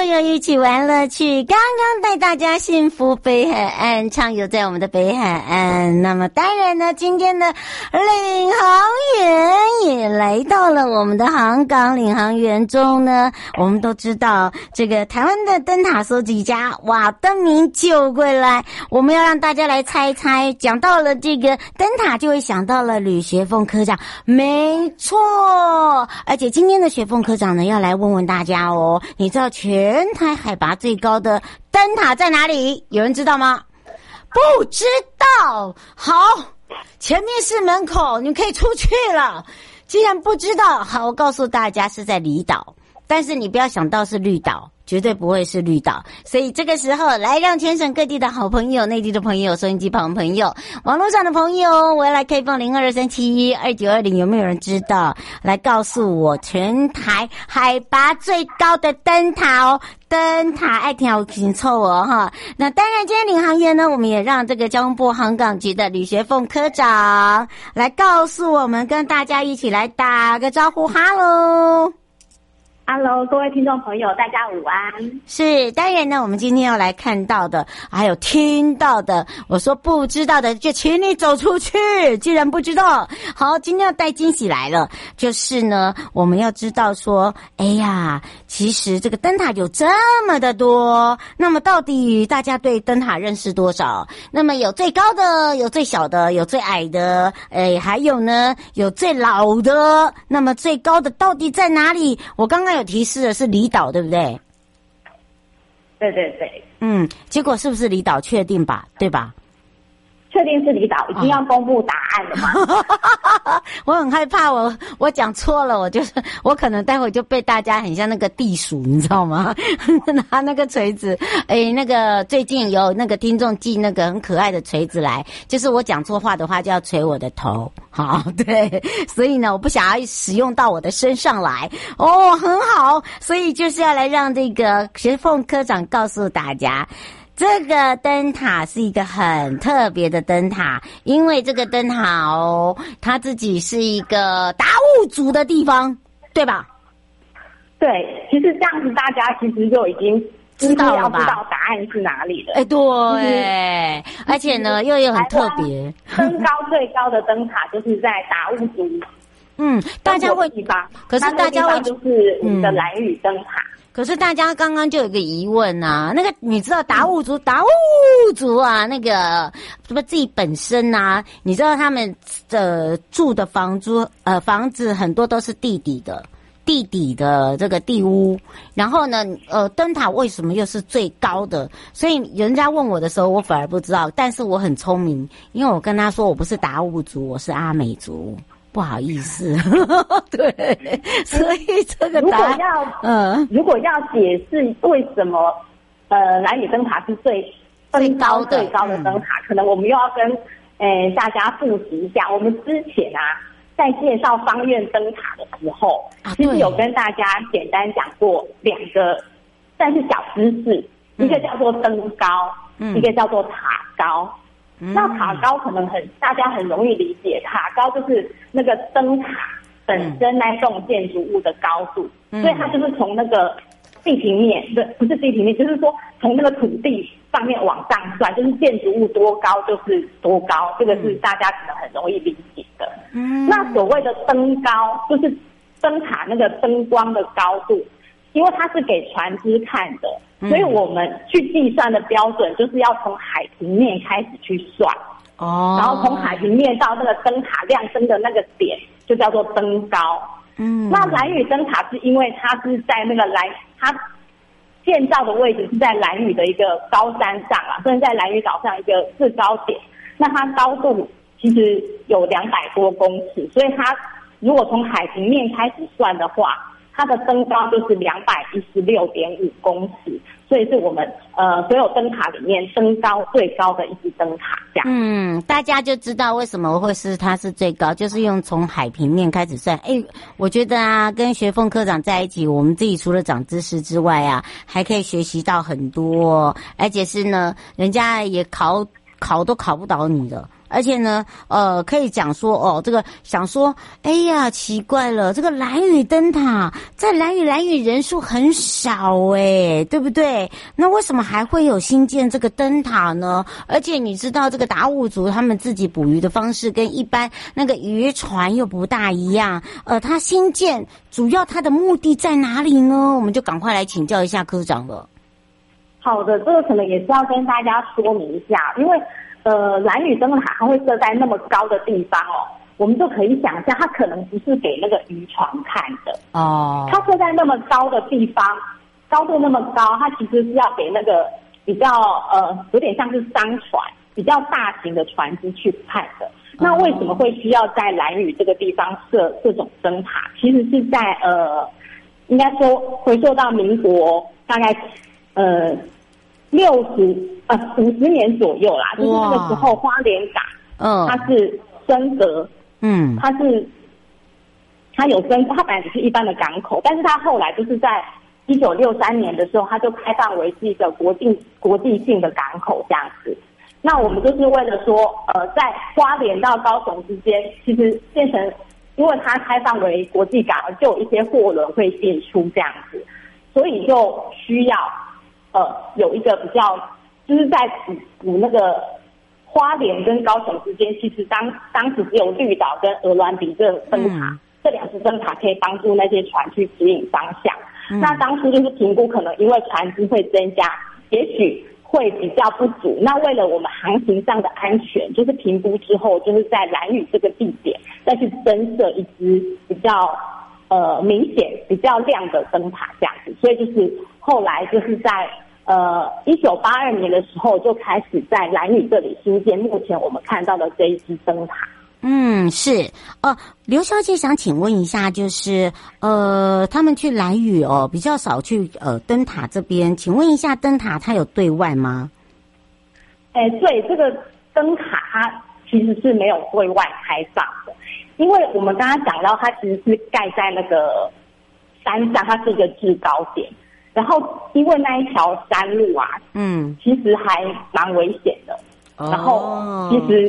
悠悠一起玩乐趣，刚刚带大家幸福北海岸畅游在我们的北海岸。那么当然呢，今天的领航员也来到了我们的航港领航员中呢。我们都知道这个台湾的灯塔收集家，哇，灯谜就会来。我们要让大家来猜一猜。讲到了这个灯塔，就会想到了吕学凤科长，没错。而且今天的学凤科长呢，要来问问大家哦，你知道全 台海拔最高的灯塔在哪里？有人知道吗？不知道。好，前面是门口，你可以出去了。既然不知道，好，我告诉大家是在离岛，但是你不要想到是绿岛。绝对不会是绿岛，所以这个时候来让全省各地的好朋友、内地的朋友、收音机旁朋友、网络上的朋友，我要来开放零二三七一二九二零，有没有人知道？来告诉我全台海拔最高的灯塔哦，灯塔爱听好清楚哦哈。那当然，今天领航员呢，我们也让这个交通部航港局的吕学凤科长来告诉我们，跟大家一起来打个招呼，哈喽。Hello，各位听众朋友，大家午安。是，当然呢，我们今天要来看到的，还有听到的，我说不知道的，就请你走出去。既然不知道，好，今天要带惊喜来了，就是呢，我们要知道说，哎呀，其实这个灯塔有这么的多，那么到底大家对灯塔认识多少？那么有最高的，有最小的，有最矮的，哎，还有呢，有最老的，那么最高的到底在哪里？我刚刚有。提示的是离岛，对不对？对对对，嗯，结果是不是离岛？确定吧，对吧？确定是离岛，已经要公布答案了吗？我很害怕我，我我讲错了，我就是我可能待会就被大家很像那个地鼠，你知道吗？拿那个锤子，哎，那个最近有那个听众寄那个很可爱的锤子来，就是我讲错话的话就要锤我的头，好，对，所以呢，我不想要使用到我的身上来，哦，很好，所以就是要来让这个石凤科长告诉大家。这个灯塔是一个很特别的灯塔，因为这个灯塔哦，它自己是一个达悟族的地方，对吧？对，其实这样子大家其实就已经知道了吧？知道答案是哪里了。哎，对，而且呢，又有很特别，登高最高的灯塔就是在达悟族。嗯，大家会地方，可是大家会就是你的蓝屿灯塔。可是大家刚刚就有个疑问呐、啊，那个你知道达悟族达悟族啊，那个什么自己本身呐、啊，你知道他们的住的房租呃房子很多都是地底的地底的这个地屋，然后呢呃灯塔为什么又是最高的？所以人家问我的时候，我反而不知道，但是我很聪明，因为我跟他说我不是达悟族，我是阿美族。不好意思，对，所以这个如果要嗯，如果要解释为什么呃兰屿灯塔是最最高最高的灯塔，嗯，可能我们又要跟大家复习一下。我们之前啊在介绍方院灯塔的时候，啊，其实有跟大家简单讲过两个，算是小知识，嗯，一个叫做灯高，嗯，一个叫做塔高。那塔高可能很大家很容易理解，塔高就是那个灯塔本身那栋建筑物的高度，嗯，所以它就是从那个地平面，不不是地平面，就是说从那个土地上面往上算，就是建筑物多高就是多高，这个是大家可能很容易理解的。嗯，那所谓的灯高就是灯塔那个灯光的高度，因为它是给船只看的。所以我们去计算的标准就是要从海平面开始去算，哦，然后从海平面到那个灯塔亮灯的那个点就叫做灯高。嗯，那蓝屿灯塔是因为它是在那个蓝，它建造的位置是在蓝屿的一个高山上啊，所以在蓝屿岛上一个制高点，那它高度其实有两百多公尺，所以它如果从海平面开始算的话。它的登高就是两百一十六点五公尺，所以是我们呃所有灯塔里面登高最高的一支灯塔。这样，嗯，大家就知道为什么会是它是最高，就是用从海平面开始算。哎，我觉得啊，跟学凤科长在一起，我们自己除了长知识之外啊，还可以学习到很多，而且是呢，人家也考考都考不倒你的。而且呢，呃，可以讲说哦，这个想说，哎呀，奇怪了，这个蓝屿灯塔在蓝屿，蓝屿人数很少诶，对不对？那为什么还会有新建这个灯塔呢？而且你知道，这个达悟族他们自己捕鱼的方式跟一般那个渔船又不大一样，呃，它新建主要它的目的在哪里呢？我们就赶快来请教一下科长了。好的，这个可能也是要跟大家说明一下，因为。呃，蓝屿灯塔它会设在那么高的地方哦，我们就可以想象，它可能不是给那个渔船看的哦。它设在那么高的地方，高度那么高，它其实是要给那个比较呃，有点像是商船、比较大型的船只去看的。那为什么会需要在蓝屿这个地方设这种灯塔？其实是在呃，应该说回溯到民国大概呃。六十呃五十年左右啦，就是那个时候花莲港，嗯，它是升格，嗯，它是它有升，它本来只是一般的港口，但是它后来就是在一九六三年的时候，它就开放为是一个国际国际性的港口这样子。那我们就是为了说，呃，在花莲到高雄之间，其实变成因为它开放为国际港，就有一些货轮会进出这样子，所以就需要。呃，有一个比较，就是在补补那个花莲跟高雄之间，其实当当时只有绿岛跟鹅銮鼻这灯塔，嗯、这两只灯塔可以帮助那些船去指引方向。嗯、那当初就是评估，可能因为船只会增加，也许会比较不足。那为了我们航行上的安全，就是评估之后，就是在蓝屿这个地点再去增设一支比较呃明显、比较亮的灯塔这样子。所以就是。后来就是在呃一九八二年的时候就开始在蓝屿这里新建，目前我们看到的这一支灯塔。嗯，是哦，刘小姐想请问一下，就是呃他们去蓝屿哦比较少去呃灯塔这边，请问一下灯塔它有对外吗？哎，对，这个灯塔它其实是没有对外开放的，因为我们刚刚讲到它其实是盖在那个山上，它是一个制高点。然后，因为那一条山路啊，嗯，其实还蛮危险的。哦、然后，其实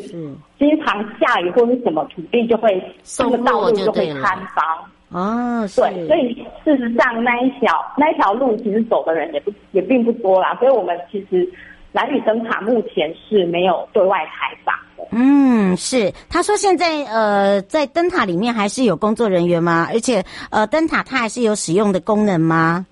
经常下雨或者什么，土地就会这个道路就会坍方。啊，对，所以事实上那一条那一条路，其实走的人也不也并不多啦。所以我们其实蓝屿灯塔目前是没有对外开放的。嗯，是。他说现在呃，在灯塔里面还是有工作人员吗？而且呃，灯塔它还是有使用的功能吗？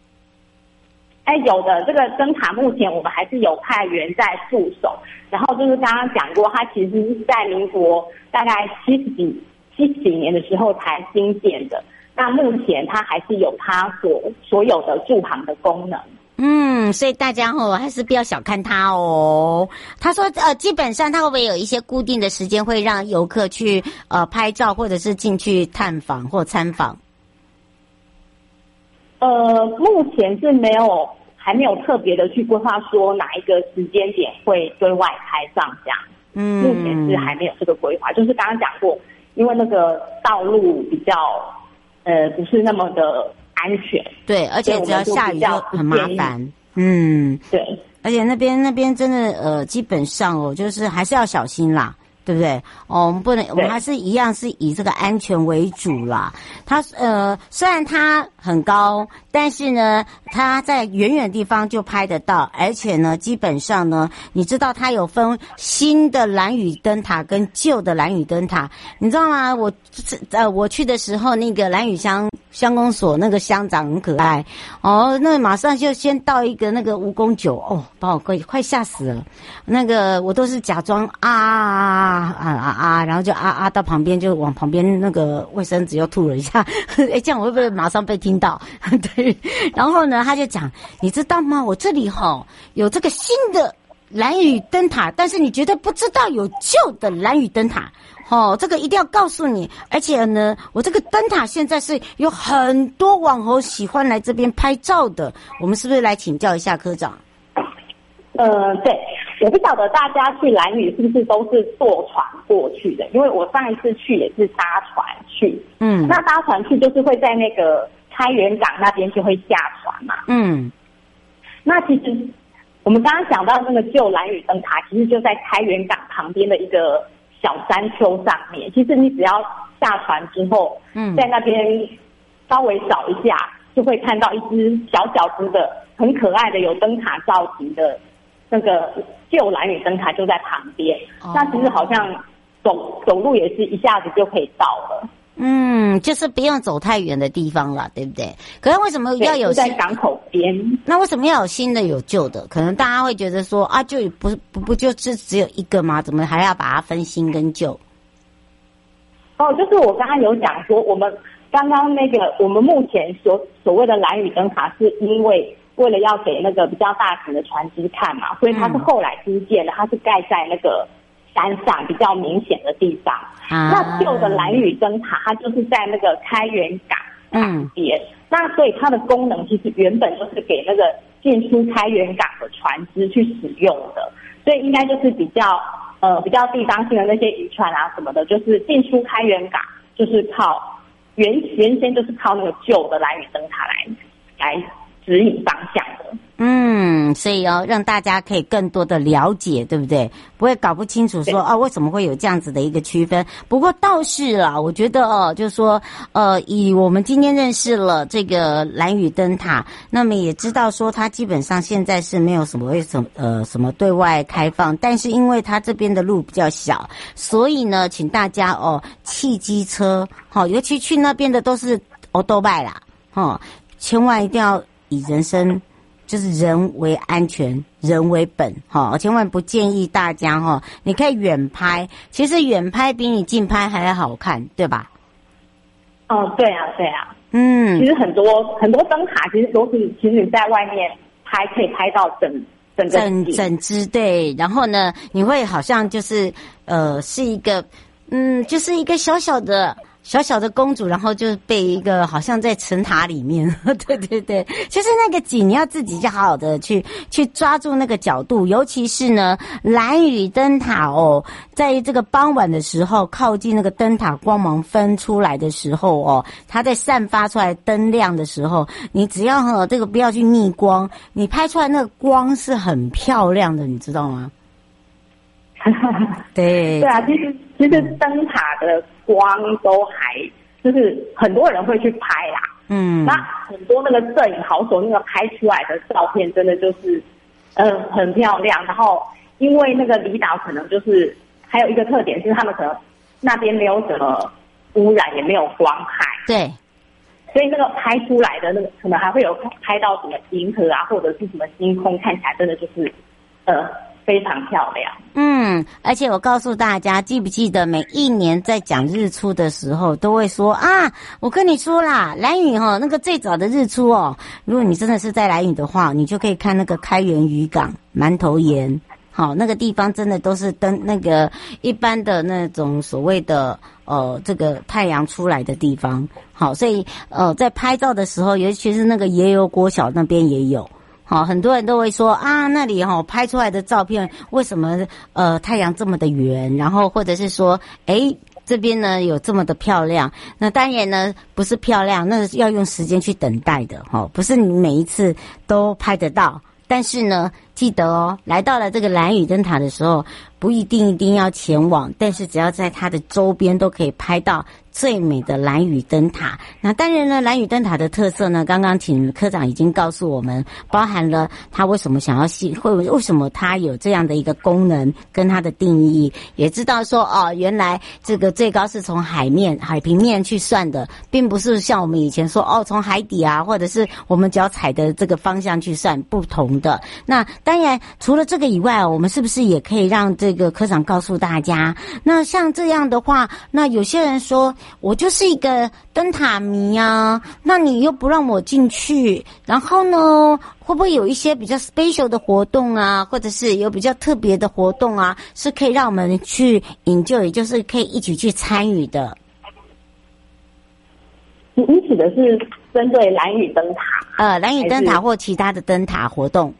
哎，有的这个灯塔目前我们还是有派员在驻守，然后就是刚刚讲过，它其实是在民国大概七十几七十几年的时候才新建的。那目前它还是有它所所有的驻航的功能。嗯，所以大家哦还是不要小看它哦。他说呃，基本上他会不会有一些固定的时间会让游客去呃拍照，或者是进去探访或参访？呃，目前是没有。还没有特别的去规划说哪一个时间点会对外开放这样，嗯，目前是还没有这个规划。就是刚刚讲过，因为那个道路比较呃不是那么的安全，对，而且只要下雨就很麻烦，嗯，对，而且那边那边真的呃基本上哦，就是还是要小心啦。对不对？哦，我们不能，我们还是一样是以这个安全为主啦。它呃，虽然它很高，但是呢，它在远远的地方就拍得到，而且呢，基本上呢，你知道它有分新的蓝雨灯塔跟旧的蓝雨灯塔，你知道吗？我呃，我去的时候，那个蓝雨乡乡公所那个乡长很可爱哦，那马上就先到一个那个蜈蚣酒哦，把我快快吓死了。那个我都是假装啊。啊啊啊啊！然后就啊啊到旁边，就往旁边那个卫生纸又吐了一下。哎，这样我会不会马上被听到？对。然后呢，他就讲，你知道吗？我这里哈有这个新的蓝屿灯塔，但是你绝对不知道有旧的蓝屿灯塔。哦，这个一定要告诉你。而且呢，我这个灯塔现在是有很多网红喜欢来这边拍照的。我们是不是来请教一下科长？呃，对，我不晓得大家去蓝屿是不是都是坐船过去的？因为我上一次去也是搭船去。嗯，那搭船去就是会在那个开元港那边就会下船嘛。嗯，那其实我们刚刚讲到那个旧蓝屿灯塔，其实就在开元港旁边的一个小山丘上面。其实你只要下船之后，嗯，在那边稍微找一下，就会看到一只小小只的、很可爱的有灯塔造型的。那个旧蓝屿灯塔就在旁边，哦、那其实好像走走路也是一下子就可以到了。嗯，就是不用走太远的地方了，对不对？可是为什么要有在港口边？那为什么要有新的有旧的？可能大家会觉得说啊，就不不不就是只有一个吗？怎么还要把它分新跟旧？哦，就是我刚刚有讲说，我们刚刚那个我们目前所所谓的蓝屿灯塔，是因为。为了要给那个比较大型的船只看嘛，所以它是后来新建的，它是盖在那个山上比较明显的地方。啊、那旧的蓝屿灯塔，它就是在那个开元港旁边。嗯、那所以它的功能其实原本就是给那个进出开元港的船只去使用的，所以应该就是比较呃比较地方性的那些渔船啊什么的，就是进出开元港就是靠原原先就是靠那个旧的蓝屿灯塔来来。指引方向的，嗯，所以哦，让大家可以更多的了解，对不对？不会搞不清楚说啊，为什么会有这样子的一个区分？不过倒是啦，我觉得哦，就是说，呃，以我们今天认识了这个兰屿灯塔，那么也知道说它基本上现在是没有什么为什么呃什么对外开放，但是因为它这边的路比较小，所以呢，请大家哦，汽机车，好、哦，尤其去那边的都是欧多拜啦，哦，千万一定要。以人生就是人为安全，人为本哈，我千万不建议大家哈。你可以远拍，其实远拍比你近拍还要好看，对吧？哦，对啊，对啊，嗯，其实很多很多灯塔其实都是，其实你在外面拍可以拍到整整个整整只对，然后呢，你会好像就是呃是一个嗯，就是一个小小的。小小的公主，然后就被一个好像在城塔里面，对对对，其实那个景你要自己就好好的去去抓住那个角度，尤其是呢蓝雨灯塔哦，在这个傍晚的时候，靠近那个灯塔光芒分出来的时候哦，它在散发出来灯亮的时候，你只要哈这个不要去逆光，你拍出来那个光是很漂亮的，你知道吗？对对啊，其实其实灯塔的。光都还就是很多人会去拍啦，嗯，那很多那个摄影好手那个拍出来的照片真的就是，嗯、呃，很漂亮。然后因为那个离岛可能就是还有一个特点是他们可能那边没有什么污染，也没有光害，对，所以那个拍出来的那个可能还会有拍到什么银河啊，或者是什么星空，看起来真的就是，呃。非常漂亮，嗯，而且我告诉大家，记不记得每一年在讲日出的时候，都会说啊，我跟你说啦，蓝屿哈那个最早的日出哦，如果你真的是在蓝屿的话，你就可以看那个开元渔港、馒头岩，好，那个地方真的都是灯那个一般的那种所谓的呃这个太阳出来的地方，好，所以呃在拍照的时候，尤其是那个野油国小那边也有。好，很多人都会说啊，那里哈拍出来的照片为什么呃太阳这么的圆？然后或者是说，诶这边呢有这么的漂亮？那当然呢不是漂亮，那是要用时间去等待的哈，不是你每一次都拍得到。但是呢，记得哦，来到了这个蓝屿灯塔的时候，不一定一定要前往，但是只要在它的周边都可以拍到。最美的蓝屿灯塔，那当然呢，蓝屿灯塔的特色呢，刚刚请科长已经告诉我们，包含了它为什么想要吸，会为什么它有这样的一个功能跟它的定义，也知道说哦，原来这个最高是从海面海平面去算的，并不是像我们以前说哦，从海底啊，或者是我们脚踩的这个方向去算不同的。那当然除了这个以外，我们是不是也可以让这个科长告诉大家？那像这样的话，那有些人说我就是一个灯塔迷啊，那你又不让我进去，然后呢，会不会有一些比较 special 的活动啊，或者是有比较特别的活动啊，是可以让我们去 enjoy，也就是可以一起去参与的？你你指的是针对蓝雨灯塔？呃，蓝雨灯塔或其他的灯塔活动？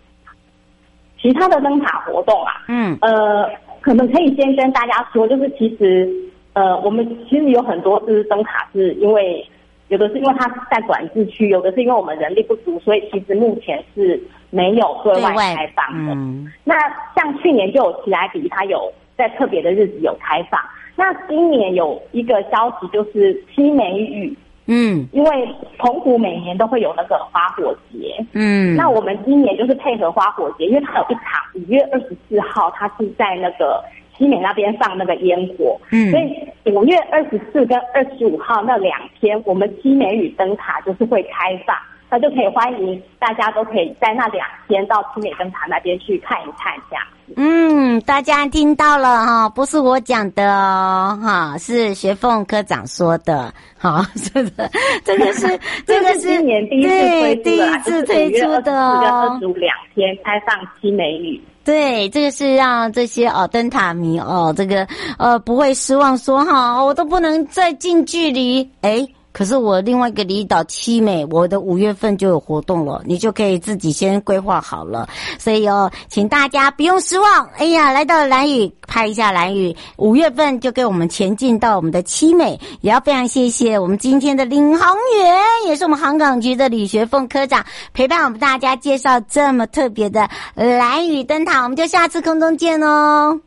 其他的灯塔活动啊？嗯，呃，可能可以先跟大家说，就是其实，呃，我们其实有很多就是灯塔，是因为有的是因为它在管制区，有的是因为我们人力不足，所以其实目前是没有对外开放的。嗯，那像去年就有奇莱比，它有在特别的日子有开放。那今年有一个消息就是七美屿。嗯，因为澎湖每年都会有那个花火节，嗯，那我们今年就是配合花火节，因为它有一场五月二十四号，它是在那个西美那边放那个烟火，嗯，所以五月二十四跟二十五号那两天，我们西美与灯塔就是会开放。那就可以欢迎大家都可以在那两天到七美灯塔那边去看一看，这样。嗯，大家听到了哈，不是我讲的哦，哈，是学凤科长说的，好，是 的，这个是 这个是今年第一次推出的，第一次推出的哦，二十五两天开放七美女。对，这个是让这些哦灯塔迷哦，这个呃不会失望说，说哈，我都不能再近距离哎。可是我另外一个离岛七美，我的五月份就有活动了，你就可以自己先规划好了。所以哦，请大家不用失望。哎呀，来到了兰屿，拍一下蓝屿，五月份就给我们前进到我们的七美。也要非常谢谢我们今天的领航员，也是我们航港局的李学凤科长，陪伴我们大家介绍这么特别的蓝屿灯塔。我们就下次空中见哦，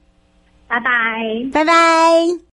拜拜，拜拜。